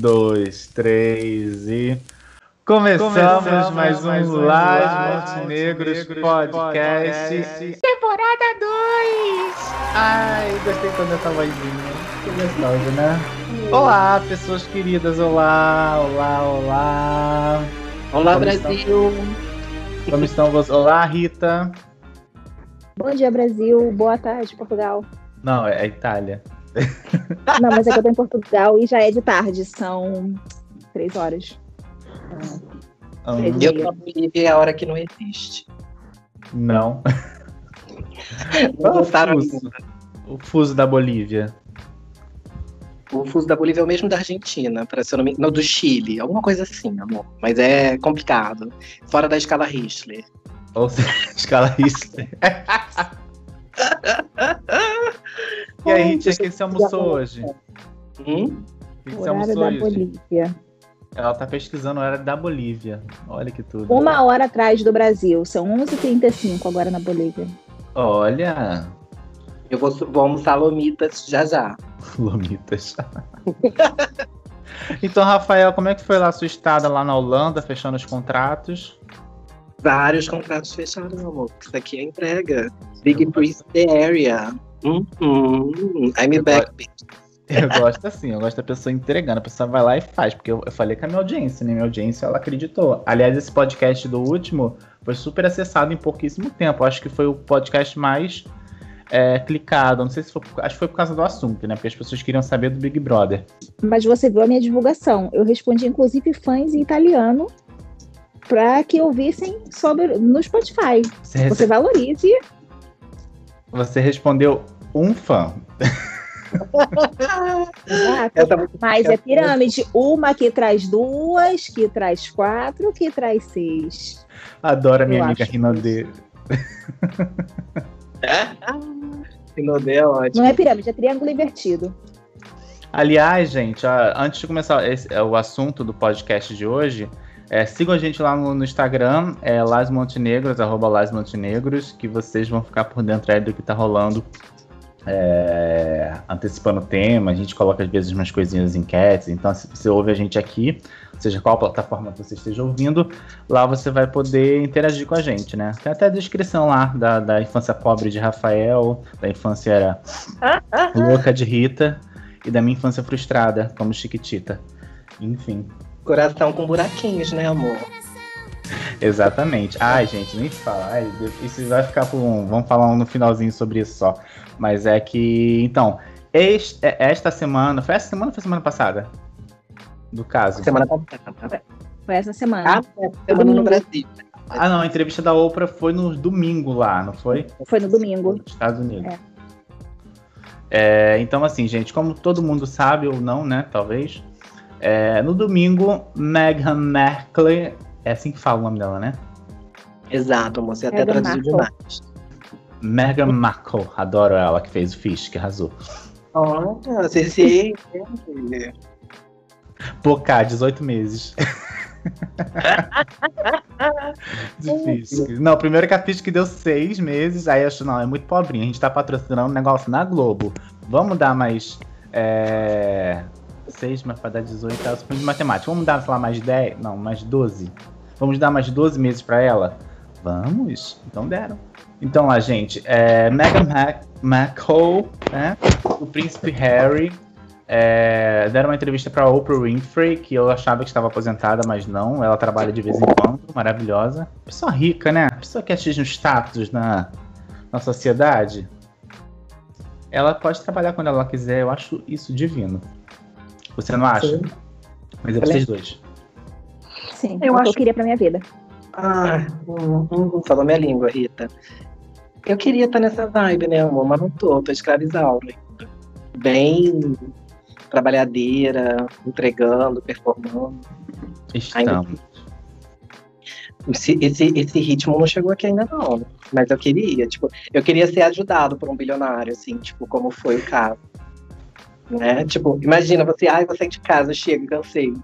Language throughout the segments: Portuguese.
dois, três e. Começamos, Começamos mais, mais um Laje Montenegros podcast. podcast. Temporada 2! Ai, gostei quando essa vozinha. Que gostosa, né? Olá, pessoas queridas. Olá, olá, olá. Olá, Como Brasil. Estão? Como estão vocês? Olá, Rita. Bom dia, Brasil. Boa tarde, Portugal. Não, é Itália. Não, mas é que eu tô em Portugal e já é de tarde, são três horas. Ah, eu tô Bolívia é a hora que não existe. Não. o, fuso, o fuso da Bolívia. O fuso da Bolívia é o mesmo da Argentina, para ser nome, não do Chile, alguma coisa assim, amor. Mas é complicado. Fora da escala Richter. Ou seja, escala Richter. E aí, Tia, o que você almoçou hoje? Hum? O que você almoçou da hoje? Bolívia. Ela tá pesquisando o horário da Bolívia. Olha que tudo. Uma hora atrás do Brasil. São 11h35 agora na Bolívia. Olha. Eu vou, vou almoçar lomitas já já. lomitas. então, Rafael, como é que foi lá a sua estada lá na Holanda, fechando os contratos? Vários contratos fechados, meu amor. Isso aqui é entrega. Big Priest the area. Hum, hum, I'm back, bitch. Eu gosto assim, eu gosto da pessoa entregando, a pessoa vai lá e faz, porque eu, eu falei com a minha audiência, né? Minha audiência, ela acreditou. Aliás, esse podcast do último foi super acessado em pouquíssimo tempo. Acho que foi o podcast mais é, clicado. Não sei se foi, acho que foi por causa do assunto, né? Porque as pessoas queriam saber do Big Brother. Mas você viu a minha divulgação. Eu respondi, inclusive, fãs em italiano para que ouvissem sobre no Spotify. Você, você valorize você respondeu um fã. Exato. Mas é pirâmide. Uma que traz duas, que traz quatro, que traz seis. Adoro a minha Eu amiga Rinodê. Rinodê é ótimo. Não é pirâmide, é triângulo invertido. Aliás, gente, antes de começar esse, é o assunto do podcast de hoje, é, sigam a gente lá no, no Instagram, é Las Montenegros, arroba Las Montenegros, que vocês vão ficar por dentro aí do que tá rolando. É, antecipando o tema, a gente coloca às vezes umas coisinhas enquetes, então se você ouve a gente aqui, seja qual plataforma você esteja ouvindo, lá você vai poder interagir com a gente, né? Tem até a descrição lá da, da infância pobre de Rafael, da infância louca de Rita e da minha infância frustrada como Chiquitita. Enfim, Coração com buraquinhos, né, amor? Exatamente. Ai, gente, nem fala. Ai, isso vai ficar por um. Vamos falar no finalzinho sobre isso só. Mas é que. Então, este, é, esta semana. Foi essa semana ou foi semana passada? Do caso. Semana passada. Foi essa semana. Ah, é, semana no Brasil. Ah, não, a entrevista da Oprah foi no domingo lá, não foi? Foi no domingo. Nos Estados Unidos. É. É, então, assim, gente, como todo mundo sabe ou não, né? Talvez. É, no domingo, Meghan Markle, é assim que fala o nome dela, né? Exato, você até traduziu demais. Meghan Markle, adoro ela, que fez o Fish, que arrasou. Olha, você se Pô, cá, 18 meses. Difícil. Não, primeiro que a Fish que deu seis meses, aí eu acho, não, é muito pobrinha. A gente tá patrocinando um negócio na Globo. Vamos dar mais. É, 6, mas para dar 18, ela suspende de matemática. Vamos dar, sei lá, mais 10? Não, mais 12. Vamos dar mais 12 meses para ela? Vamos. Então deram. Então lá, gente, é, Meghan McCall, né? O príncipe Harry é, deram uma entrevista para Oprah Winfrey, que eu achava que estava aposentada, mas não. Ela trabalha de vez em quando, maravilhosa. Pessoa rica, né? Pessoa que atinge um status na, na sociedade. Ela pode trabalhar quando ela quiser, eu acho isso divino. Você não acha? Sim. Mas é pra vocês dois. Sim, eu, acho... eu queria pra minha vida. Ah, hum, hum, falou minha língua, Rita. Eu queria estar nessa vibe, né, amor? Mas não tô, tô escravizado Bem trabalhadeira, entregando, performando. Estamos. Esse, esse, esse ritmo não chegou aqui ainda não, mas eu queria, tipo, eu queria ser ajudado por um bilionário, assim, tipo, como foi o caso. Né? Tipo, imagina você, ai, vou sair de casa, chego, cansei.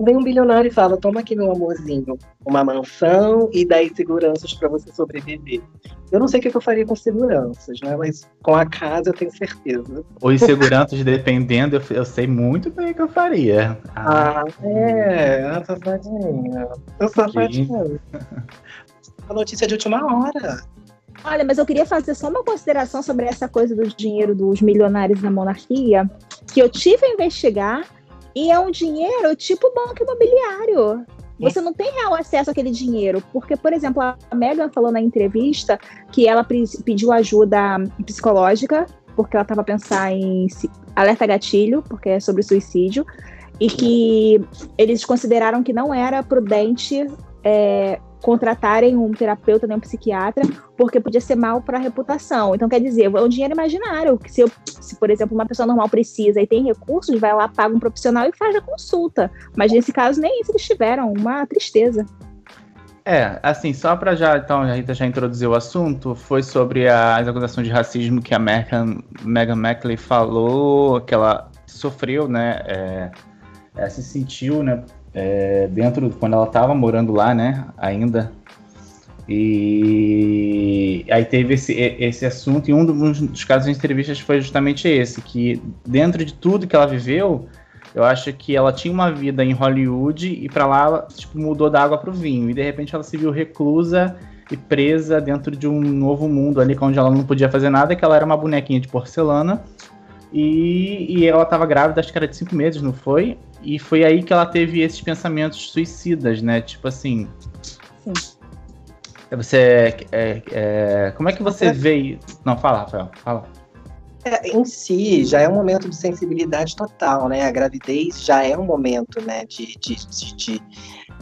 Vem um bilionário e fala: toma aqui, meu amorzinho, uma mansão e 10 seguranças para você sobreviver. Eu não sei o que eu faria com seguranças, né? Mas com a casa eu tenho certeza. Os seguranças, dependendo, eu, eu sei muito bem o que eu faria. Ah, ah é, a safadinha. Eu safadinha. A notícia de última hora. Olha, mas eu queria fazer só uma consideração sobre essa coisa do dinheiro dos milionários na monarquia, que eu tive a investigar e é um dinheiro tipo banco imobiliário. Você não tem real acesso àquele dinheiro. Porque, por exemplo, a Megan falou na entrevista que ela pediu ajuda psicológica, porque ela estava pensando em alerta gatilho, porque é sobre suicídio, e que eles consideraram que não era prudente é, contratarem um terapeuta nem um psiquiatra, porque podia ser mal para a reputação. Então, quer dizer, é um dinheiro imaginário, que se, eu, se, por exemplo, uma pessoa normal precisa e tem recursos, vai lá, paga um profissional e faz a consulta. Mas nesse caso, nem isso eles tiveram, uma tristeza. É, assim, só para já, então, a Rita já introduziu o assunto, foi sobre as acusações de racismo que a Meghan, Meghan Mackley falou, que ela sofreu, né, é, ela se sentiu, né, é, dentro quando ela estava morando lá, né, ainda. E aí teve esse, esse assunto, e um dos casos de entrevistas foi justamente esse, que dentro de tudo que ela viveu, eu acho que ela tinha uma vida em Hollywood e para lá ela, tipo, mudou da água para o vinho. E de repente ela se viu reclusa e presa dentro de um novo mundo ali, onde ela não podia fazer nada, que ela era uma bonequinha de porcelana. E, e ela estava grávida, acho que era de cinco meses, não foi? E foi aí que ela teve esses pensamentos suicidas, né? Tipo assim. Sim. Você. É, é, como é que você vê. Não, fala, Rafael, fala. É, em si, já é um momento de sensibilidade total, né? A gravidez já é um momento, né, de, de, de, de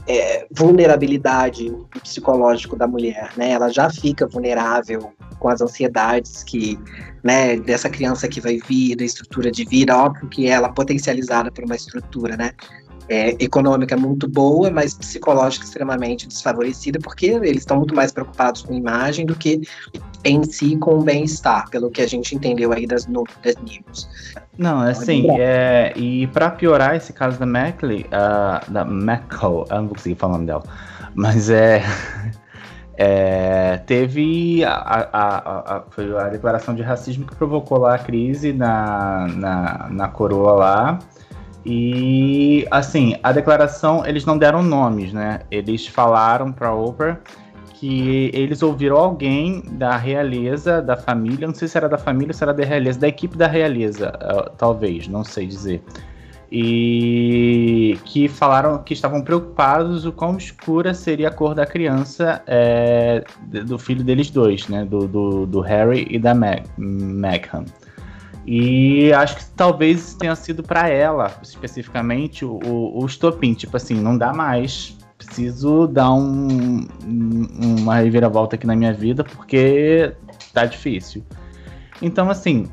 é, vulnerabilidade psicológico da mulher, né? Ela já fica vulnerável com as ansiedades que, né, dessa criança que vai vir, da estrutura de vida, óbvio que ela potencializada por uma estrutura, né, é, econômica muito boa, mas psicológica extremamente desfavorecida, porque eles estão muito mais preocupados com imagem do que em si com o bem-estar, pelo que a gente entendeu aí das, no, das news. Não, é assim, é, e para piorar esse caso da Mackley, uh, da Mackle, eu não vou conseguir falar o nome dela, mas é, é teve a, a, a, foi a declaração de racismo que provocou lá a crise na, na, na coroa lá, e assim, a declaração, eles não deram nomes, né? Eles falaram para Oprah que eles ouviram alguém da realeza, da família, não sei se era da família ou se era da realeza, da equipe da realeza, uh, talvez, não sei dizer. E que falaram que estavam preocupados o quão escura seria a cor da criança é, do filho deles dois, né? Do, do, do Harry e da Meg Meghan. E acho que talvez tenha sido para ela, especificamente, o, o estopim. Tipo assim, não dá mais preciso dar um, uma reviravolta aqui na minha vida porque tá difícil. Então, assim,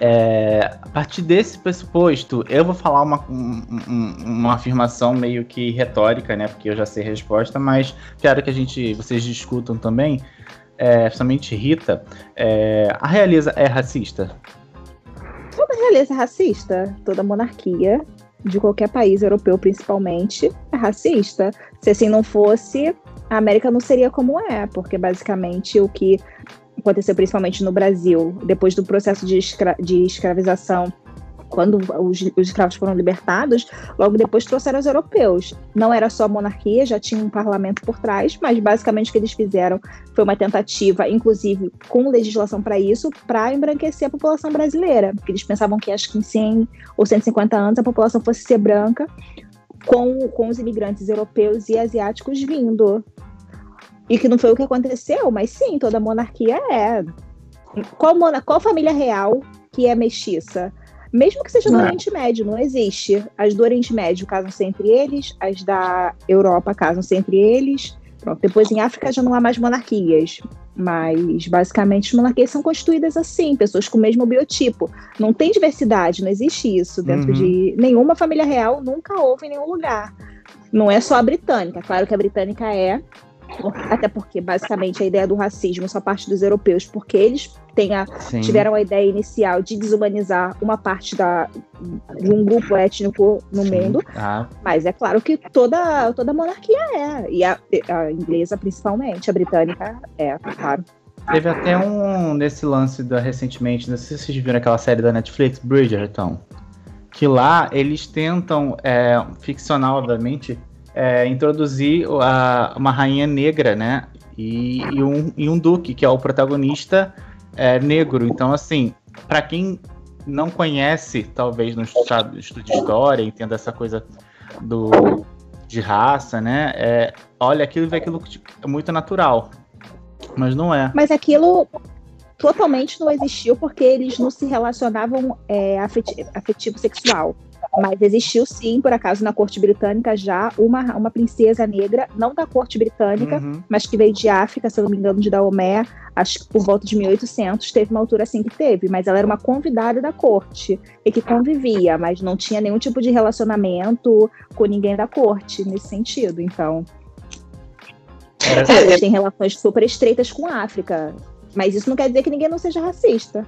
é, a partir desse pressuposto, eu vou falar uma, um, uma afirmação meio que retórica, né? Porque eu já sei a resposta, mas quero que a gente, vocês discutam também, é, principalmente Rita. É, a realeza é racista? É racista, toda monarquia de qualquer país europeu, principalmente, é racista. Se assim não fosse, a América não seria como é, porque basicamente o que aconteceu principalmente no Brasil, depois do processo de, escra de escravização quando os, os, escravos foram libertados, logo depois trouxeram os europeus. Não era só monarquia, já tinha um parlamento por trás, mas basicamente o que eles fizeram foi uma tentativa, inclusive com legislação para isso, para embranquecer a população brasileira, porque eles pensavam que acho que em 100 ou 150 anos a população fosse ser branca, com, com os imigrantes europeus e asiáticos vindo. E que não foi o que aconteceu, mas sim, toda monarquia é. Qual, qual família real que é mestiça? Mesmo que seja do Oriente Médio, não existe. As do Oriente Médio casam-se entre eles, as da Europa casam-se entre eles. Pronto, depois em África já não há mais monarquias. Mas basicamente as monarquias são constituídas assim, pessoas com o mesmo biotipo. Não tem diversidade, não existe isso dentro uhum. de nenhuma família real, nunca houve em nenhum lugar. Não é só a britânica, claro que a britânica é, Até porque, basicamente, a ideia do racismo só parte dos europeus, porque eles a, tiveram a ideia inicial de desumanizar uma parte da, de um grupo étnico no Sim. mundo. Ah. Mas é claro que toda, toda monarquia é. E a, a inglesa, principalmente, a britânica é, claro. Teve até um nesse lance da recentemente, não sei se vocês viram aquela série da Netflix, Bridgerton, que lá eles tentam, é, ficcional, obviamente, é, introduzir a, uma rainha negra, né? E, e, um, e um duque, que é o protagonista é, negro. Então, assim, para quem não conhece, talvez no estudo, estudo de história, entenda essa coisa do, de raça, né? É, olha aquilo vê aquilo tipo, é muito natural. Mas não é. Mas aquilo totalmente não existiu porque eles não se relacionavam é, afetivo, afetivo sexual. Mas existiu sim, por acaso, na corte britânica já uma, uma princesa negra, não da corte britânica, uhum. mas que veio de África, se eu não me engano, de Daomé, acho que por volta de 1800, teve uma altura assim que teve, mas ela era uma convidada da corte e que convivia, mas não tinha nenhum tipo de relacionamento com ninguém da corte nesse sentido. Então, é, eles têm relações super estreitas com a África, mas isso não quer dizer que ninguém não seja racista.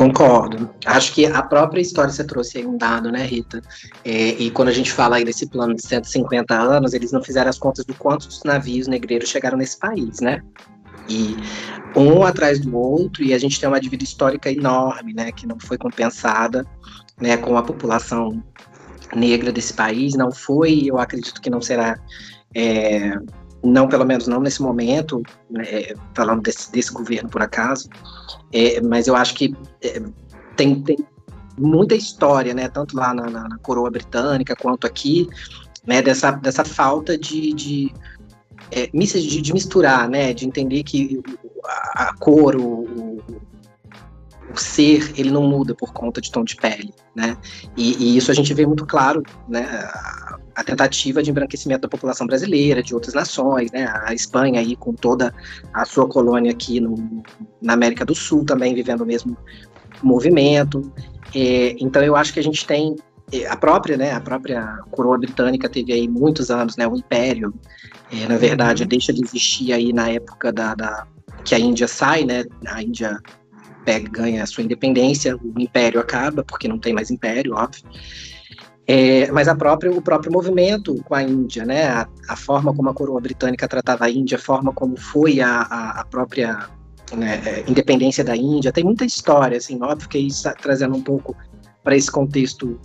Concordo. Acho que a própria história você trouxe aí um dado, né, Rita? É, e quando a gente fala aí desse plano de 150 anos, eles não fizeram as contas do quantos navios negreiros chegaram nesse país, né? E um atrás do outro, e a gente tem uma dívida histórica enorme, né, que não foi compensada, né, com a população negra desse país, não foi, eu acredito que não será é, não pelo menos não nesse momento, né, falando desse, desse governo por acaso, é, mas eu acho que é, tem, tem muita história, né, tanto lá na, na, na, coroa britânica quanto aqui, né, dessa, dessa falta de, de, é, de, de misturar, né, de entender que a, a cor, o, o ser, ele não muda por conta de tom de pele, né? E, e, isso a gente vê muito claro, né? A tentativa de embranquecimento da população brasileira, de outras nações, né? A Espanha aí com toda a sua colônia aqui no, na América do Sul também vivendo o mesmo movimento. É, então eu acho que a gente tem é, a própria, né? A própria coroa britânica teve aí muitos anos, né? O Império, é, na verdade, uhum. deixa de existir aí na época da, da que a Índia sai, né? A Índia pega, ganha a sua independência, o Império acaba porque não tem mais Império, óbvio. É, mas própria, o próprio movimento com a Índia, né, a, a, forma como a coroa britânica tratava a Índia, a forma como foi a, a, a própria né, é, independência da Índia, tem muita história, assim, óbvio que isso tá trazendo um pouco para esse contexto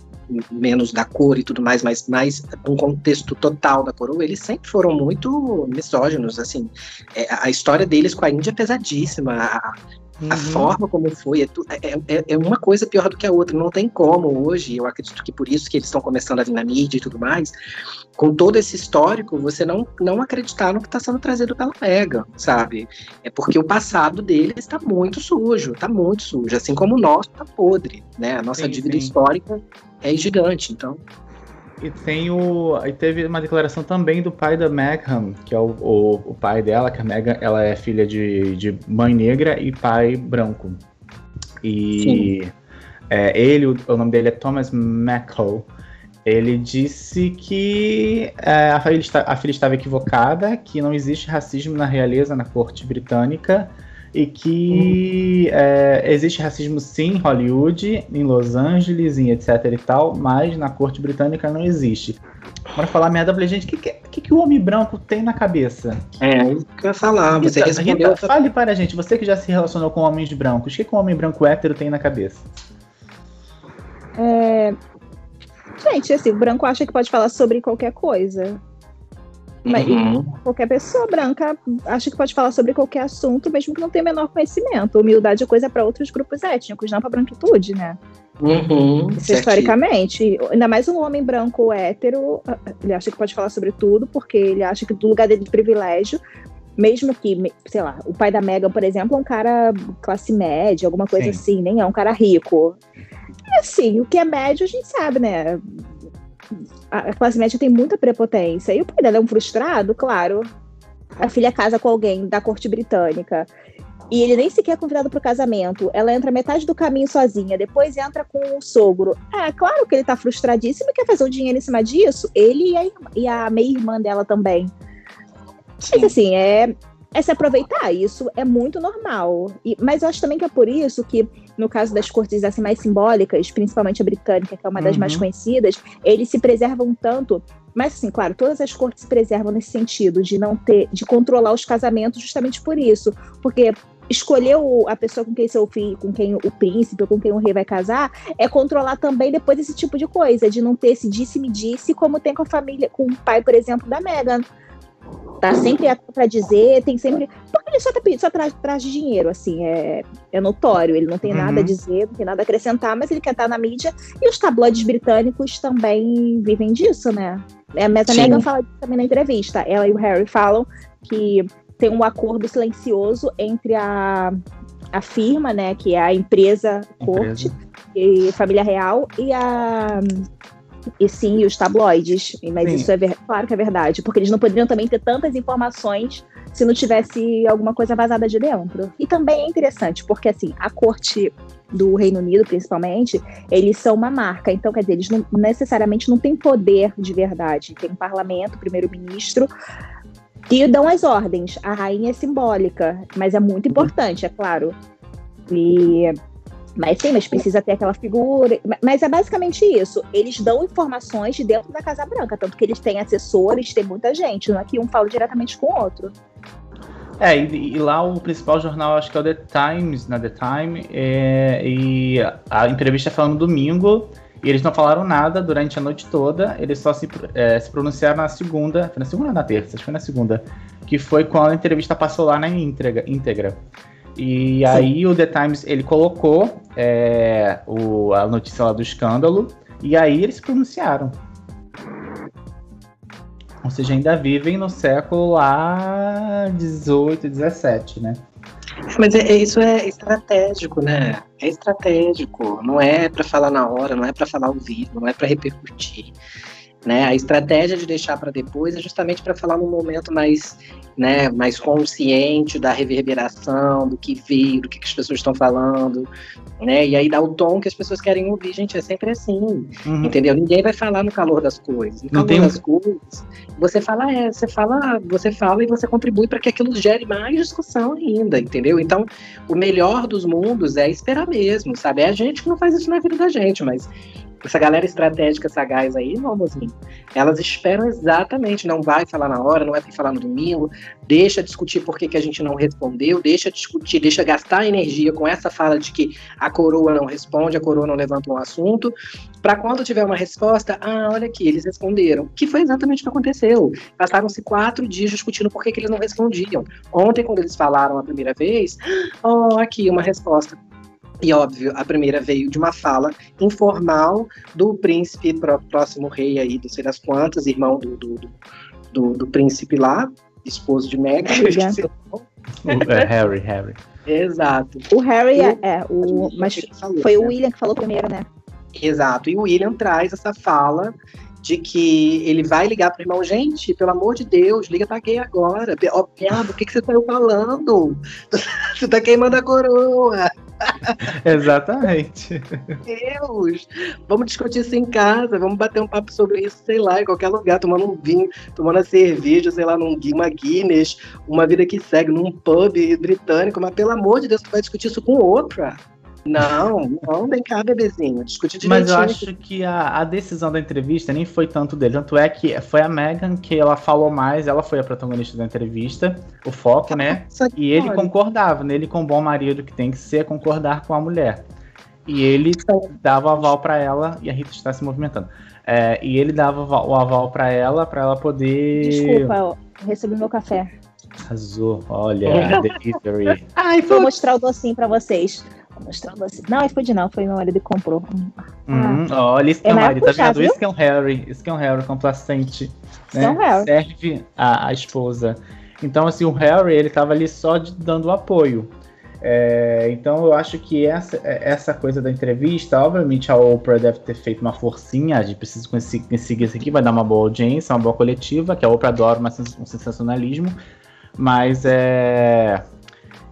menos da cor e tudo mais, mas mais um contexto total da coroa, eles sempre foram muito misóginos, assim, é, a história deles com a Índia é pesadíssima, a, Uhum. A forma como foi é, é, é, é, uma coisa pior do que a outra. Não tem como hoje, eu acredito que por isso que eles estão começando a vir na mídia e tudo mais, com todo esse histórico, você não, não acreditar no que está sendo trazido pela Mega, sabe? É porque o passado deles está muito sujo, está muito sujo, assim como o nosso está podre, né? A nossa sim, dívida sim. histórica é gigante, então. E tem o. E teve uma declaração também do pai da Megham, que é o, o, o pai dela, que a Megham ela é filha de, de mãe negra e pai branco. E é, ele, o, o, nome dele é Thomas McCall. Ele disse que é, a, filha a filha estava equivocada, que não existe racismo na realeza, na corte britânica, e que é, existe racismo sim em Hollywood, em Los Angeles, em etc e tal, mas na corte britânica não existe. Para falar merda, eu falei, gente, o que, que, que, o homem branco tem na cabeça? É, que eu ia falar. Você Rita, respondeu... Rita, fale para a gente, você que já se relacionou com homens brancos, o que, que um homem branco hétero tem na cabeça? É... Gente, assim, o branco acha que pode falar sobre qualquer coisa. Mas uhum. qualquer pessoa branca acha que pode falar sobre qualquer assunto, mesmo que não tenha menor conhecimento. Humildade é coisa para outros grupos étnicos, não para branquitude, né? Uhum, Isso, historicamente, ainda mais um homem branco hétero, ele acha que pode falar sobre tudo, porque ele acha que do lugar dele de privilégio, mesmo que, sei lá, o pai da Megan, por exemplo, é um cara classe média, alguma coisa Sim. assim, nem é um cara rico. E assim, o que é médio a gente sabe, né? A classe média tem muita prepotência. E o pai dela é um frustrado, claro. A filha casa com alguém da corte britânica. E ele nem sequer é convidado para o casamento. Ela entra metade do caminho sozinha, depois entra com o sogro. É claro que ele está frustradíssimo e quer fazer o dinheiro em cima disso. Ele e a, e a meia-irmã dela também. Mas assim, é, é se aproveitar. Isso é muito normal. E, mas eu acho também que é por isso que, no caso das cortes assim, mais simbólicas, principalmente a britânica, que é uma das mais Uhum. conhecidas, eles se preservam tanto. Mas, assim, claro, todas as cortes se preservam nesse sentido, de não ter, de controlar os casamentos justamente por isso. Porque escolher o- a pessoa com quem seu filho, com quem o príncipe, ou com quem o rei vai casar, é controlar também depois esse tipo de coisa, de não ter esse disse-me-disse, como tem com a família, com o pai, por exemplo, da Meghan. Tá sempre para dizer, tem sempre. Porque ele só, tá, pedindo- só traz, traz dinheiro, assim, é, é notório. Ele não tem Uhum. nada a dizer, não tem nada a acrescentar, mas ele quer estar na mídia. E os tabloides britânicos também vivem disso, né? É, a Sim. Meghan fala disso também na entrevista. Ela e o Harry falam que tem um acordo silencioso entre a, a firma, né, que é a empresa corte e família real, e a e sim os tabloides. Mas Sim. isso é ver- claro que é verdade, porque eles não poderiam também ter tantas informações se não tivesse alguma coisa vazada de dentro. E também é interessante, porque assim, a corte do Reino Unido, principalmente, eles são uma marca. Então, quer dizer, eles não, necessariamente não têm poder de verdade. Tem um parlamento, primeiro-ministro, e dão as ordens. A rainha é simbólica, mas é muito importante, é claro. E mas sim, mas precisa ter aquela figura. Mas é basicamente isso. Eles dão informações de dentro da Casa Branca, tanto que eles têm assessores, tem muita gente, não é que um fala diretamente com o outro. É, e, e lá o principal jornal, acho que é o The Times, na The Time, é, e a entrevista foi no domingo, e eles não falaram nada durante a noite toda, eles só se, é, se pronunciaram na segunda, foi na segunda ou na terça? Acho que foi na segunda, que foi quando a entrevista passou lá na íntegra. íntegra. E aí o The Times, ele colocou é, o, a notícia lá do escândalo, e aí eles se pronunciaram. Ou seja, ainda vivem no século lá 18, 17, né? Mas é, é- isso é estratégico, né? É estratégico. Não é para falar na hora, não é para falar ao vivo, não é para repercutir. Né? A estratégia de deixar para depois é justamente para falar num momento mais, né, mais consciente da reverberação, do que veio, do que, que as pessoas estão falando, né? E aí dá o tom que as pessoas querem ouvir, gente. É sempre assim. Uhum. Entendeu? Ninguém vai falar no calor das coisas. No Não calor tem das coisas, você fala, é, você fala, você fala e você contribui para que aquilo gere mais discussão ainda, entendeu? Então, o melhor dos mundos é esperar mesmo, sabe? É a gente que não faz isso na vida da gente, mas essa galera estratégica sagaz aí, não, mozinho. Elas esperam exatamente, não vai falar na hora, não vai falar no domingo, deixa discutir por que, que a gente não respondeu, deixa discutir, deixa gastar energia com essa fala de que a coroa não responde, a coroa não levanta um assunto, para quando tiver uma resposta, ah, olha aqui, eles responderam. Que foi exatamente o que aconteceu. Passaram-se quatro dias discutindo por que, que eles não respondiam. Ontem, quando eles falaram a primeira vez, ó, aqui uma resposta. E óbvio, a primeira veio de uma fala informal do príncipe pró- próximo rei aí, não sei das quantas, irmão do, do, do, do- do príncipe lá, esposo de o. O- é, Harry, Harry. Exato. O Harry é, é, o, mas Ele falou, foi o né? William que falou primeiro, né? Exato. E o William traz essa fala de que ele vai ligar pro irmão, gente, pelo amor de Deus, liga pra gay agora. Ó, piada, o que, que você saiu falando? Você tá queimando a coroa. Exatamente. Deus! Vamos discutir isso em casa, vamos bater um papo sobre isso, sei lá, em qualquer lugar, tomando um vinho, tomando a cerveja, sei lá, num, Guinness, uma vida que segue, num pub britânico, mas pelo amor de Deus, tu vai discutir isso com outra. Não, não, vem cá, bebezinho, discute Mas direitinho. eu acho que a, a decisão da entrevista nem foi tanto dele. Tanto é que foi a Megan que ela falou mais, ela foi a protagonista da entrevista, o foco, né? E ele olha, concordava, nele com o bom marido que tem que ser, concordar com a mulher. E ele dava o aval pra ela, e a Rita está se movimentando. É, e ele dava o aval pra ela, pra ela poder. Desculpa, eu recebi meu café. Arrasou, olha, delivery. Ai, Vou foi mostrar o docinho pra vocês. Vou mostrar o docinho. Não, iFood não, foi meu marido que comprou. Uhum, olha, isso que é, É um mais marido, tá vendo? Isso que é um Harry, isso que é um Harry complacente. Isso é um Harry. Serve a, a esposa. Então, assim, o Harry, ele tava ali só de- dando apoio. É, então, eu acho que essa, essa coisa da entrevista, obviamente a Oprah deve ter feito uma forcinha, a gente precisa conseguir conseguir isso aqui, vai dar uma boa audiência, uma boa coletiva, que a Oprah adora um sensacionalismo, mas é,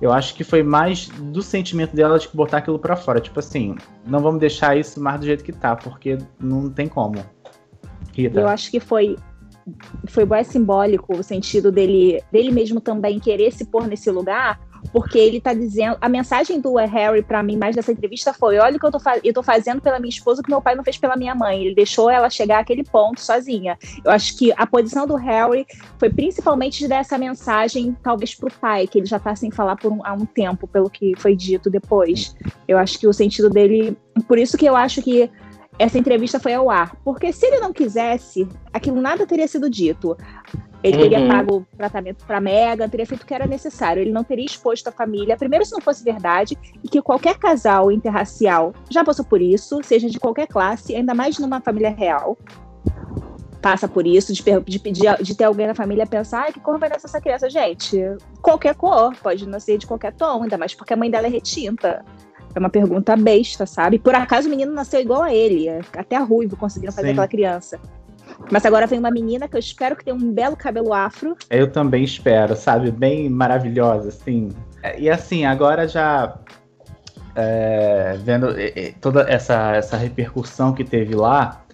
eu acho que foi mais do sentimento dela de botar aquilo pra fora, tipo assim, não vamos deixar isso mais do jeito que tá, porque não tem como. Rita. Eu acho que foi foi mais simbólico o sentido dele, dele mesmo também querer se pôr nesse lugar, porque ele tá dizendo. A mensagem do Harry para mim mais dessa entrevista foi: olha o que eu tô, eu tô fazendo pela minha esposa que meu pai não fez pela minha mãe. Ele deixou ela chegar àquele ponto sozinha. Eu acho que a posição do Harry foi principalmente de dar essa mensagem, talvez pro pai, que ele já tá sem falar por um, há um tempo, pelo que foi dito depois. Eu acho que o sentido dele. Por isso que eu acho que essa entrevista foi ao ar. Porque se ele não quisesse, aquilo nada teria sido dito. Ele teria uhum. pago o tratamento para Megan, teria feito o que era necessário. Ele não teria exposto a família. Primeiro, se não fosse verdade, e que qualquer casal interracial já passou por isso, seja de qualquer classe, ainda mais numa família real, passa por isso, de, de pedir de ter alguém na família pensar, ah, que cor vai nascer essa criança? Gente, qualquer cor, pode nascer de qualquer tom, ainda mais porque a mãe dela é retinta. É uma pergunta besta, sabe? Por acaso o menino nasceu igual a ele, até a ruivo conseguiram fazer Sim. aquela criança. Mas agora vem uma menina que eu espero que tenha um belo cabelo afro. Eu também espero, sabe? Bem maravilhosa, assim. É, e assim, agora já é, vendo toda essa, essa repercussão que teve lá,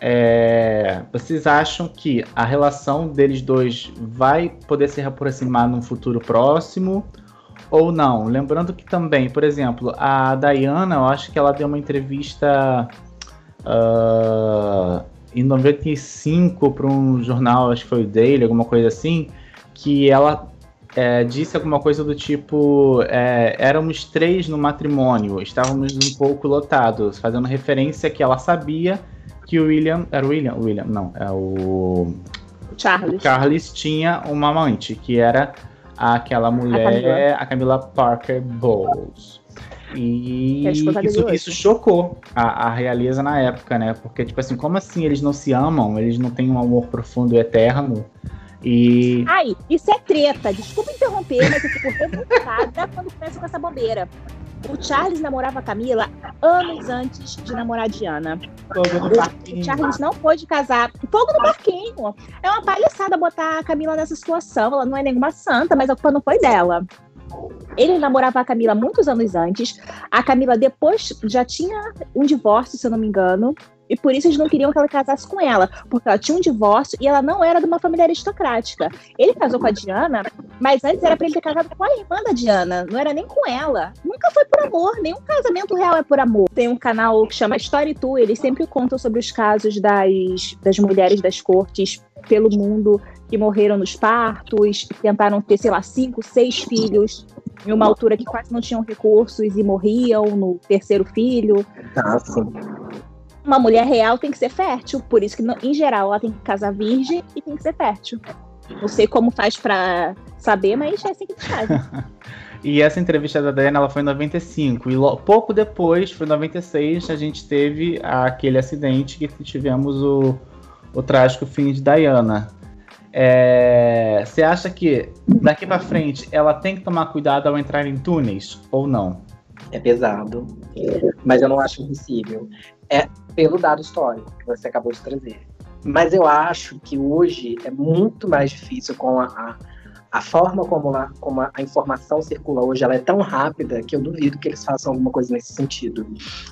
é, vocês acham que a relação deles dois vai poder se aproximar num futuro próximo ou não? Lembrando que também, por exemplo, a Diana, eu acho que ela deu uma entrevista uh, em 95 para um jornal, acho que foi o Daily, alguma coisa assim, que ela é, disse alguma coisa do tipo: é, éramos três no matrimônio, estávamos um pouco lotados, fazendo referência que ela sabia que o William. Era o William? William, não, é o. Charles. Charles tinha uma amante, que era aquela mulher, a Camila, a Camila Parker Bowles. E é isso, isso chocou a, a realeza na época, né? Porque, tipo assim, como assim eles não se amam? Eles não têm um amor profundo e eterno? E. Ai, isso é treta. Desculpa interromper, mas eu fico revoltada quando começa com essa bobeira. O Charles namorava a Camila anos antes de namorar a Diana. Fogo no parquinho. O Charles não pôde casar. Fogo no parquinho. É uma palhaçada botar a Camila nessa situação. Ela não é nenhuma santa, mas a culpa não foi dela. Ele namorava a Camila muitos anos antes. A Camila depois já tinha um divórcio, se eu não me engano. E por isso eles não queriam que ela casasse com ela, porque ela tinha um divórcio e ela não era de uma família aristocrática. Ele casou com a Diana, mas antes era para ele ter casado com a irmã da Diana, não era nem com ela. Nunca foi por amor, nenhum casamento real é por amor. Tem um canal que chama Story Tu, eles sempre contam sobre os casos das, das mulheres das cortes pelo mundo que morreram nos partos, tentaram ter, sei lá, cinco, seis filhos, em uma altura que quase não tinham recursos e morriam no terceiro filho. Ah, sim. Uma mulher real tem que ser fértil, por isso que, em geral, ela tem que casar virgem e tem que ser fértil. Não sei como faz para saber, mas é assim que faz. e essa entrevista da Diana ela foi em 95. E pouco depois, foi em 96, a gente teve aquele acidente que tivemos o, o trágico fim de Diana. É, você acha que daqui para frente ela tem que tomar cuidado ao entrar em túneis ou não? É pesado, mas eu não acho impossível. É pelo dado histórico que você acabou de trazer. Mas eu acho que hoje é muito mais difícil com a, a, a forma como, a, como a, informação circula hoje, ela é tão rápida que eu duvido que eles façam alguma coisa nesse sentido,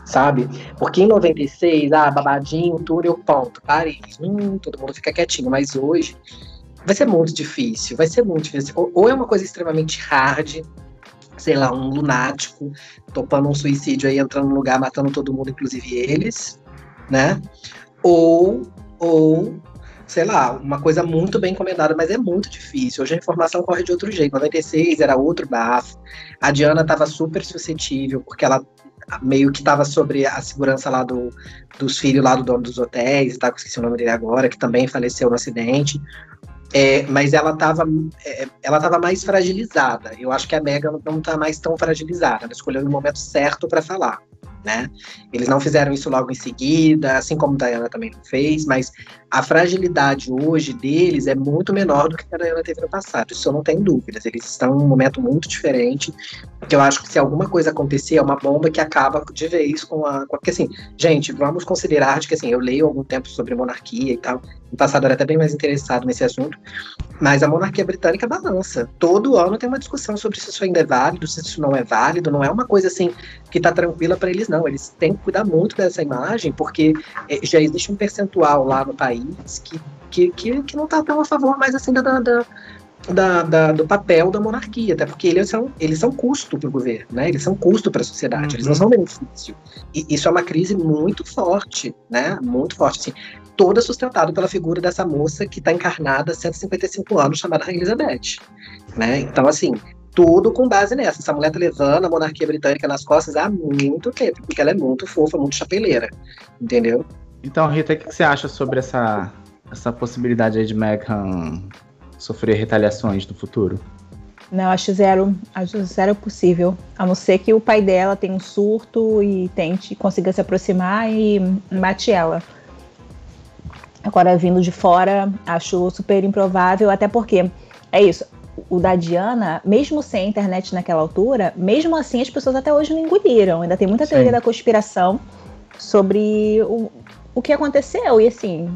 sabe? Porque em 96, ah, babadinho, túnel, ponto, Paris, hum, todo mundo fica quietinho, mas hoje vai ser muito difícil, vai ser muito difícil. Ou é uma coisa extremamente hard, sei lá, um lunático topando um suicídio aí, entrando no lugar, matando todo mundo, inclusive eles, né? Ou, ou, sei lá, uma coisa muito bem encomendada, mas é muito difícil. Hoje a informação corre de outro jeito. 96 era outro bafo. A Diana estava super suscetível, porque ela meio que estava sobre a segurança lá do, dos filhos lá do dono dos hotéis, tá? esqueci o nome dele agora, que também faleceu no acidente. É, mas ela estava é, ela tava mais fragilizada. Eu acho que a Megan não está mais tão fragilizada. Ela escolheu o momento certo para falar né? Eles não fizeram isso logo em seguida, assim como a Diana também não fez, mas a fragilidade hoje deles é muito menor do que a Diana teve no passado, isso eu não tenho dúvidas. Eles estão em um momento muito diferente, que eu acho que se alguma coisa acontecer, é uma bomba que acaba de vez com a. Com, porque assim, gente, vamos considerar que assim, eu leio algum tempo sobre monarquia e tal. No passado era até bem mais interessado nesse assunto, mas a monarquia britânica balança. Todo ano tem uma discussão sobre se isso ainda é válido, se isso não é válido. Não é uma coisa assim que tá tranquila para eles, não. Eles têm que cuidar muito dessa imagem, porque é, já existe um percentual lá no país que que, que, que não tá tão a favor mais assim da, da, da, da, do papel da monarquia, até porque eles são, eles são custo para o governo, né? Eles são custo para a sociedade, uhum. eles não uhum. são benefício. E isso é uma crise muito forte, né? Muito forte, assim. Toda sustentada pela figura dessa moça que está encarnada há 155 anos, chamada Rainha Elizabeth, né? Então, assim, tudo com base nessa. Essa mulher tá levando a monarquia britânica nas costas há muito tempo, porque ela é muito fofa, muito chapeleira, entendeu? Então, Rita, o que você acha sobre essa, essa possibilidade aí de Meghan sofrer retaliações no futuro? Não, acho zero, acho zero possível. A não ser que o pai dela tenha um surto e tente consiga se aproximar e bate ela. Agora, vindo de fora, acho super improvável, até porque é isso. O da Diana, mesmo sem internet naquela altura, mesmo assim as pessoas até hoje não engoliram. Ainda tem muita teoria Sim. da conspiração sobre o, o que aconteceu. E assim,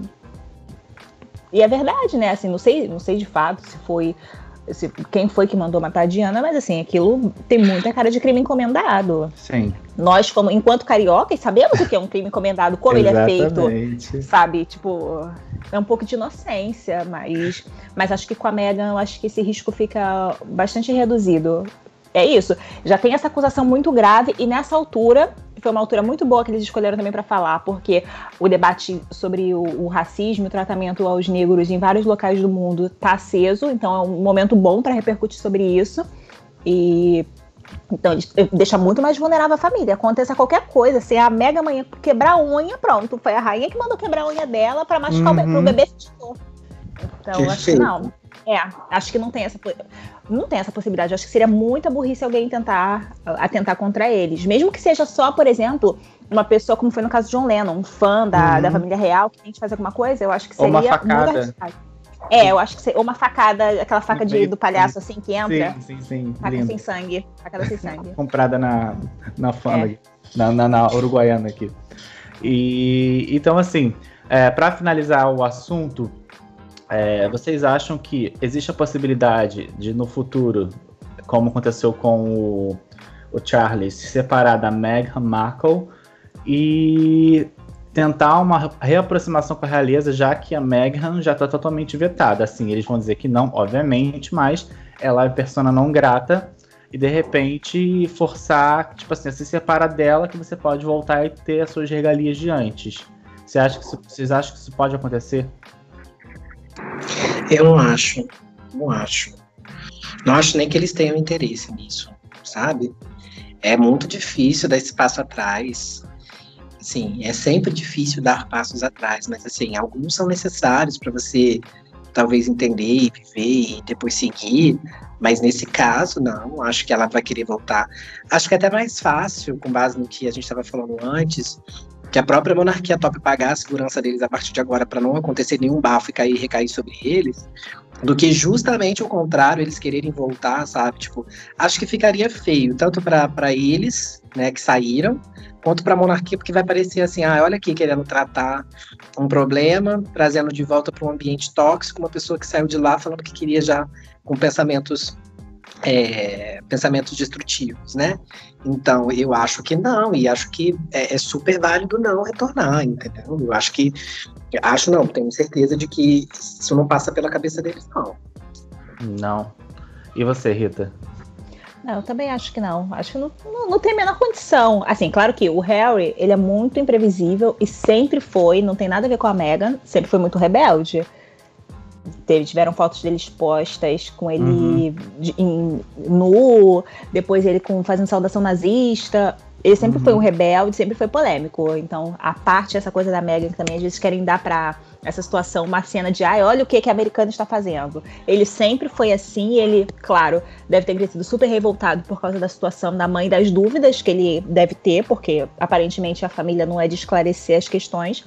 e é verdade, né? Assim, não sei, não sei de fato se foi se, quem foi que mandou matar a Diana, mas assim, aquilo tem muita cara de crime encomendado. Sim. Nós, como enquanto cariocas, sabemos o que é um crime encomendado, como ele é feito. Sabe? Tipo, é um pouco de inocência, mas, mas acho que com a Megan, eu acho que esse risco fica bastante reduzido. É isso. Já tem essa acusação muito grave e nessa altura foi uma altura muito boa que eles escolheram também para falar, porque o debate sobre o, o, racismo e o tratamento aos negros em vários locais do mundo está aceso, então é um momento bom para repercutir sobre isso. E então ele deixa muito mais vulnerável a família. Aconteça qualquer coisa, se a mega manhã quebrar a unha, pronto, foi a rainha que mandou quebrar a unha dela para machucar uhum. o bebê. Então, acho que não. É, acho que não tem essa não tem essa possibilidade. Acho que seria muita burrice alguém tentar atentar contra eles. Mesmo que seja só, por exemplo, uma pessoa, como foi no caso de John Lennon, um fã da, uhum. da família real, que tente fazer alguma coisa, eu acho que seria. Ou uma facada. É, eu acho que seria, uma facada, aquela faca de, do palhaço assim que entra. Sim, sim, sim. Faca Lindo. sem sangue. Facada sem sangue. Comprada na, na fã, é. na, na, na, uruguaiana aqui. E então, assim, é, para finalizar o assunto, é, vocês acham que existe a possibilidade de, no futuro, como aconteceu com o, o Charlie, se separar da Meghan Markle e tentar uma reaproximação com a realeza, já que a Meghan já está totalmente vetada. Assim, eles vão dizer que não, obviamente, mas ela é persona não grata e de repente forçar, tipo assim, se separar dela que você pode voltar e ter as suas regalias de antes. Você acha que isso, vocês acham que isso pode acontecer? Eu não acho. Não acho. Não acho nem que eles tenham interesse nisso, sabe? É muito difícil dar esse passo atrás. Assim, é sempre difícil dar passos atrás, mas assim, alguns são necessários para você talvez entender e viver e depois seguir, mas nesse caso, não, acho que ela vai querer voltar. Acho que é até mais fácil, com base no que a gente estava falando antes, que a própria monarquia tope pagar a segurança deles a partir de agora para não acontecer nenhum bafo e cair recair sobre eles, do que justamente o contrário, eles quererem voltar, sabe? Tipo, acho que ficaria feio, tanto para eles, né, que saíram, quanto para a monarquia, porque vai parecer assim, ah, olha aqui querendo tratar um problema, trazendo de volta para um ambiente tóxico, uma pessoa que saiu de lá falando que queria já com pensamentos é, pensamentos destrutivos, né? Então, eu acho que não, e acho que é, é, super válido não retornar, entendeu? Eu acho que, acho não, tenho certeza de que isso não passa pela cabeça deles, não. Não. E você, Rita? Não, eu também acho que não. Acho que não, não, não, tem a menor condição. Assim, claro que o Harry, ele é muito imprevisível e sempre foi, não tem nada a ver com a Meghan, sempre foi muito rebelde. Teve, tiveram fotos dele expostas com ele uhum. de, em, nu, depois ele com fazendo saudação nazista. Ele sempre uhum. foi um rebelde, sempre foi polêmico. Então, a parte essa coisa da Megan que também às vezes querem dar para essa situação uma cena de ai, olha o que que a americana está fazendo. Ele sempre foi assim, ele, claro, deve ter sido super revoltado por causa da situação da mãe, das dúvidas que ele deve ter, porque aparentemente a família não é de esclarecer as questões.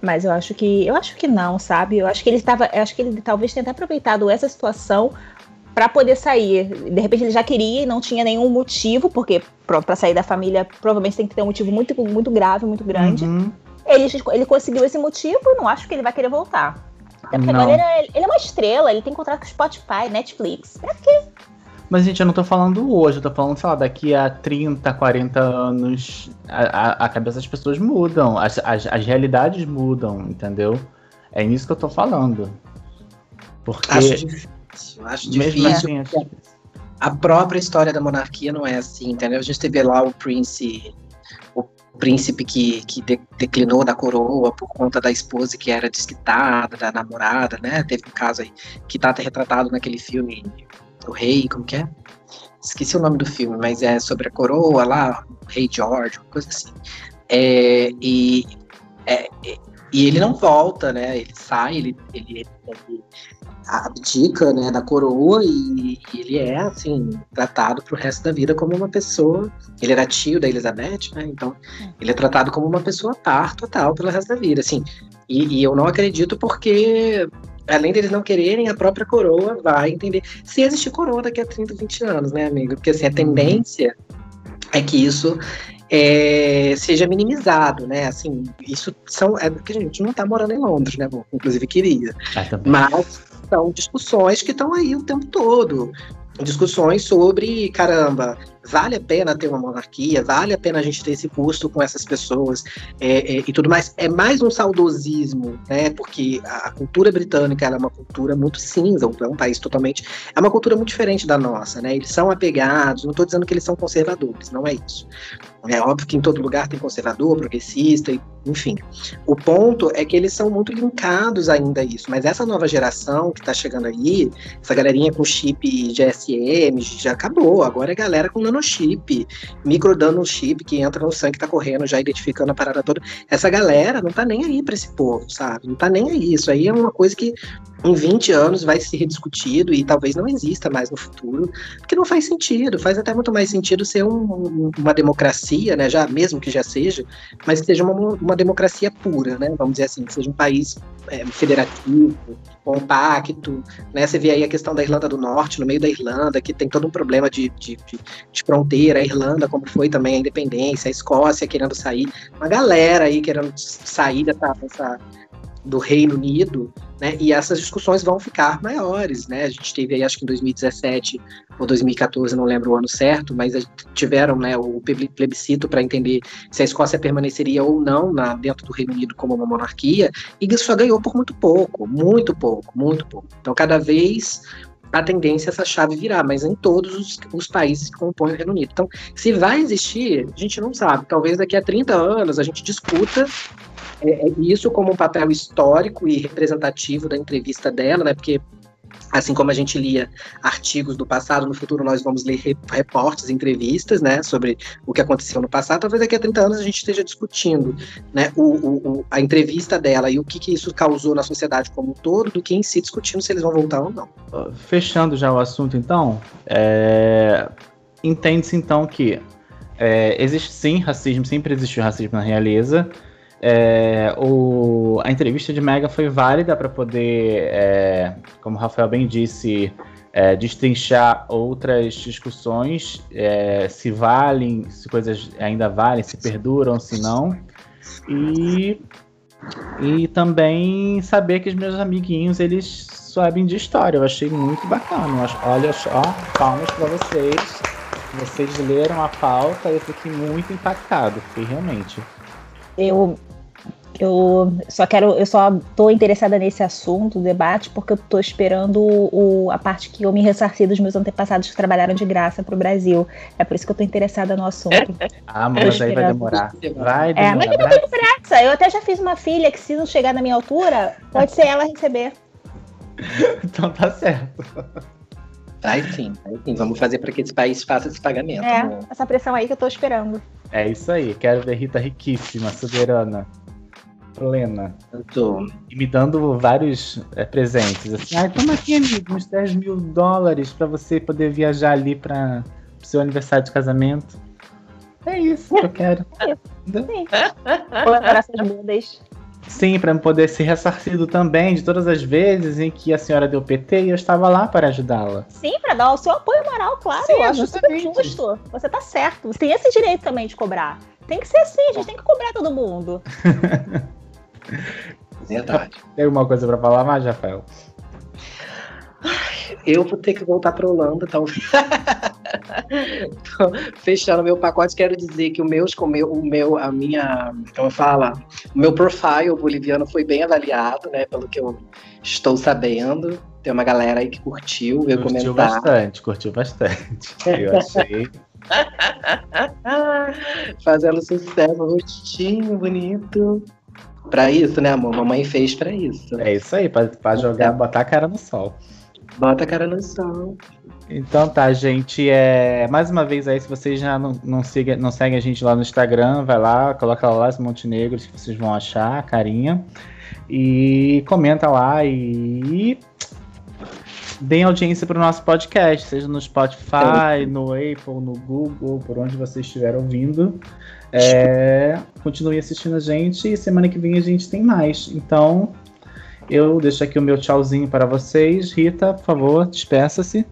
Mas eu acho que eu acho que não, sabe? Eu acho que ele estava, acho que ele talvez tenha aproveitado essa situação para poder sair. De repente ele já queria e não tinha nenhum motivo, porque para sair da família provavelmente tem que ter um motivo muito muito grave, muito grande. Uhum. Ele, ele conseguiu esse motivo, não acho que ele vai querer voltar. Até porque agora ele, ele, é uma estrela, ele tem contrato com Spotify, Netflix. Pra quê? Mas, gente, eu não tô falando hoje, eu tô falando, sei lá, daqui a 30, 40 anos, a, a, cabeça das pessoas mudam, as, as, as realidades mudam, entendeu? É nisso que eu tô falando. Porque. Acho difícil. Acho difícil. Assim, acho... A própria história da monarquia não é assim, entendeu? A gente teve lá o príncipe príncipe que, que de, declinou da coroa por conta da esposa que era desquitada, da namorada, né? Teve um caso aí que tá retratado naquele filme O Rei, como que é? Esqueci o nome do filme, mas é sobre a coroa lá, o Rei George, uma coisa assim. É, e, é, e ele não volta, né? Ele sai, ele, ele, ele abdica né, da coroa e, e, ele é assim tratado para o resto da vida como uma pessoa. Ele era tio da Elizabeth, né? Então ele é tratado como uma pessoa par total pelo resto da vida, assim. E, e eu não acredito porque além deles não quererem, a própria coroa vai entender. Se existir coroa daqui a 30, 20 anos, né, amigo? Porque assim, a tendência é que isso é, seja minimizado, né? Assim, isso são. É porque a gente não está morando em Londres, né? Bom, inclusive queria. Ah, Mas são discussões que estão aí o tempo todo. Discussões sobre, caramba, vale a pena ter uma monarquia, vale a pena a gente ter esse custo com essas pessoas é, é, e tudo mais. É mais um saudosismo, né? Porque a, cultura britânica é uma cultura muito cinza, é um país totalmente. É uma cultura muito diferente da nossa, né? Eles são apegados, não estou dizendo que eles são conservadores, não é isso. É óbvio que em todo lugar tem conservador, progressista, enfim. O ponto é que eles são muito linkados ainda a isso, mas essa nova geração que está chegando aí, essa galerinha com chip GSM, já acabou. Agora é galera com nanochip, microdano chip que entra no sangue, tá correndo, já identificando a parada toda. Essa galera não tá nem aí para esse povo, sabe? Não tá nem aí. Isso aí é uma coisa que em 20 anos vai ser rediscutido e talvez não exista mais no futuro, porque não faz sentido. Faz até muito mais sentido ser um, uma democracia, né? Já mesmo que já seja, mas que seja uma, uma democracia pura, né? Vamos dizer assim, que seja um país é, federativo, compacto, né? Você vê aí a questão da Irlanda do Norte, no meio da Irlanda, que tem todo um problema de, de, de, de fronteira, a Irlanda, como foi também a independência, a Escócia querendo sair, uma galera aí querendo sair dessa, dessa do Reino Unido, né? E essas discussões vão ficar maiores, né? A gente teve aí, acho que em 2017 ou 2014, não lembro o ano certo, mas tiveram, né, o plebiscito para entender se a Escócia permaneceria ou não na, dentro do Reino Unido como uma monarquia, e isso só ganhou por muito pouco, muito pouco, muito pouco. Então, cada vez a tendência é essa chave virar, mas em todos os, os, países que compõem o Reino Unido. Então, se vai existir, a gente não sabe. Talvez daqui a 30 anos a gente discuta é, é, isso como um papel histórico e representativo da entrevista dela, né? Porque assim como a gente lia artigos do passado, no futuro nós vamos ler reportes, entrevistas, né, sobre o que aconteceu no passado. Talvez daqui a 30 anos a gente esteja discutindo, né, o, o, a entrevista dela e o que, que isso causou na sociedade como um todo, do que em si discutindo se eles vão voltar ou não. Fechando já o assunto, então, é... entende-se então que é, existe sim racismo, sempre existiu racismo na realeza. É, o, a entrevista de Mega foi válida para poder, é, como o Rafael bem disse, é, destrinchar outras discussões, é, se valem, se coisas ainda valem, se perduram, se não. E, e também saber que os meus amiguinhos, eles sabem de história. Eu achei muito bacana. Olha só, palmas para vocês. Vocês leram a pauta e eu fiquei muito impactado. Fiquei realmente. Eu eu só quero, eu só tô interessada nesse assunto, debate, porque eu tô esperando o, a parte que eu me ressarci dos meus antepassados que trabalharam de graça pro Brasil. É por isso que eu tô interessada no assunto. ah, mas aí vai demorar. Vai demorar. É, mas eu não tenho pressa. Eu até já fiz uma filha que se não chegar na minha altura, pode ser ela receber. então tá certo. Vai sim, vai sim. Vamos fazer para que esse país faça esse pagamento. É, essa pressão aí que eu tô esperando. É isso aí. Quero ver Rita riquíssima, soberana plena. Eu tô. E me dando vários é, presentes. Assim, ah, toma aqui, amigo, uns 10 mil dólares para você poder viajar ali para o seu aniversário de casamento. É isso que eu quero. Sim. Colaborar essas bundas. Sim, para poder ser ressarcido também de todas as vezes em que a senhora deu PT e eu estava lá para ajudá-la. Sim, para dar o seu apoio moral, claro. Sim, eu acho super justo. Você tá certo. Você tem esse direito também de cobrar. Tem que ser assim, a gente tem que cobrar todo mundo. Verdade. Tem alguma coisa para falar mais, Rafael? Eu vou ter que voltar para Holanda, talvez. Fechando meu pacote, quero dizer que o meu, o meu, a minha, como fala, o meu profile boliviano foi bem avaliado, né? Pelo que eu estou sabendo. Tem uma galera aí que curtiu, veio curtiu comentar. Curtiu bastante, curtiu bastante. Eu achei. Fazendo sucesso, rostinho bonito. Pra isso, né, amor? Mamãe fez pra isso. É isso aí, pra, pra jogar, botar a cara no sol. Bota a cara no sol. Então tá, gente. É... Mais uma vez aí, se vocês já não, não, siga, não seguem a gente lá no Instagram, vai lá, coloca lá os Montenegros que vocês vão achar, a carinha. E comenta lá e deem audiência para o nosso podcast, seja no Spotify, no Apple, no Google, por onde você estiver ouvindo. É, continue assistindo a gente e semana que vem a gente tem mais. Então, eu deixo aqui o meu tchauzinho para vocês. Rita, por favor, despeça-se.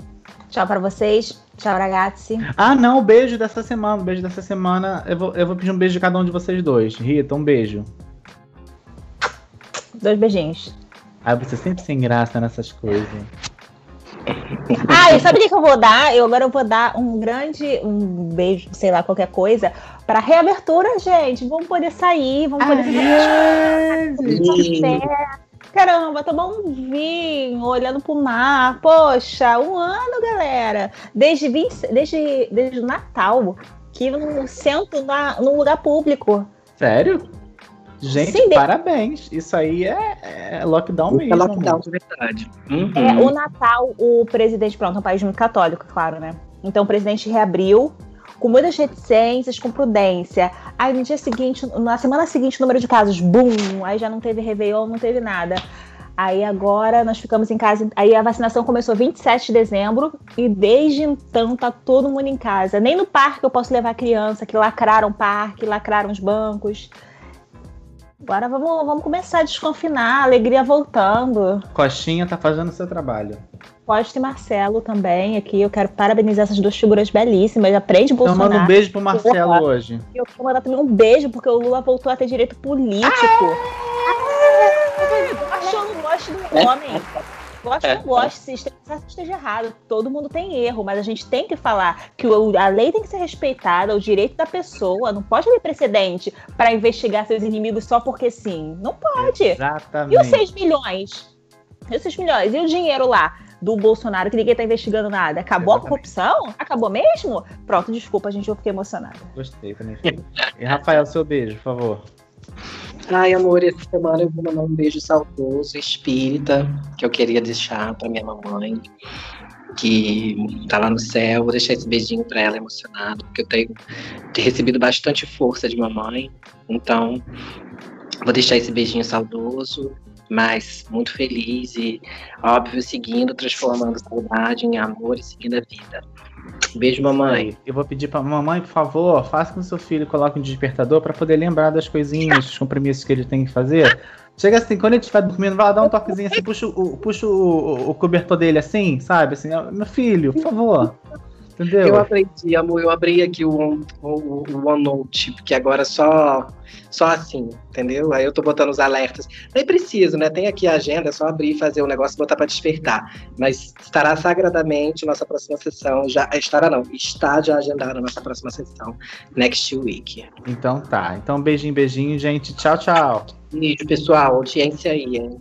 Tchau para vocês. Tchau, ragazzi. Ah, não, beijo dessa semana. Beijo dessa semana. Eu vou, eu vou pedir um beijo de cada um de vocês dois. Rita, um beijo. Dois beijinhos. Ah, você sempre sem graça nessas coisas. Ah, e sabe o que, que eu vou dar? Eu agora eu vou dar um grande um beijo, sei lá, qualquer coisa, para reabertura, gente. Vamos poder sair, vamos poder sair. Caramba, tomar um vinho, olhando pro mar. Poxa, um ano, galera. Desde, 20, desde, desde o Natal, que eu não sento na, no lugar público. Sério? Gente, Sim, parabéns. Isso aí é, é lockdown é mesmo. É lockdown de verdade. Uhum. É, o Natal, o presidente, pronto, é um país muito católico, claro, né? Então o presidente reabriu com muitas reticências, com prudência. Aí no dia seguinte, na semana seguinte, o número de casos, bum! Aí já não teve Réveillon, não teve nada. Aí agora nós ficamos em casa. Aí a vacinação começou 27 de dezembro e desde então tá todo mundo em casa. Nem no parque eu posso levar criança, que lacraram o parque, lacraram os bancos. Agora vamos, vamos começar a desconfinar, a alegria voltando. Costinha tá fazendo o seu trabalho. Costa e Marcelo também aqui. Eu quero parabenizar essas duas figuras belíssimas. Aprende Bolsonaro. Então manda um beijo pro Marcelo hoje. Eu quero mandar também um beijo, porque o Lula voltou a ter direito político. Ah! Ah! Eu não gosto do homem. Gosto ou não gosto, se esteja errado. Todo mundo tem erro, mas a gente tem que falar que a lei tem que ser respeitada, o direito da pessoa. Não pode haver precedente para investigar seus inimigos só porque sim. Não pode. Exatamente. E os 6 milhões? E os 6 milhões? E o dinheiro lá? do Bolsonaro, que ninguém tá investigando nada. Acabou Exatamente. a corrupção? Acabou mesmo? Pronto, desculpa, a gente, eu fiquei emocionada. Gostei também. e Rafael, seu beijo, por favor. Ai, amor, essa semana eu vou mandar um beijo saudoso, espírita, que eu queria deixar para minha mamãe, que tá lá no céu. Vou deixar esse beijinho para ela emocionado, porque eu tenho, tenho recebido bastante força de mamãe. Então, vou deixar esse beijinho saudoso, mas muito feliz e, óbvio, seguindo, transformando saudade em amor e seguindo a vida. Beijo, mamãe. Eu vou pedir pra mamãe, por favor, faça com que seu filho coloque um despertador para poder lembrar das coisinhas, dos compromissos que ele tem que fazer. Chega assim, quando ele estiver dormindo, vai lá dar um toquezinho assim, puxa, o, puxa o, o, cobertor dele assim, sabe? Assim, meu filho, por favor. Entendeu? Eu aprendi, amor. Eu abri aqui o, o, o OneNote, porque agora só, só assim, entendeu? Aí eu tô botando os alertas. Nem preciso, né? Tem aqui a agenda, é só abrir fazer o negócio e botar para despertar. Mas estará sagradamente nossa próxima sessão. Já estará, não, está já agendada a nossa próxima sessão, next week. Então tá. Então, beijinho, beijinho, gente. Tchau, tchau. Beijo, pessoal. Audiência aí, hein?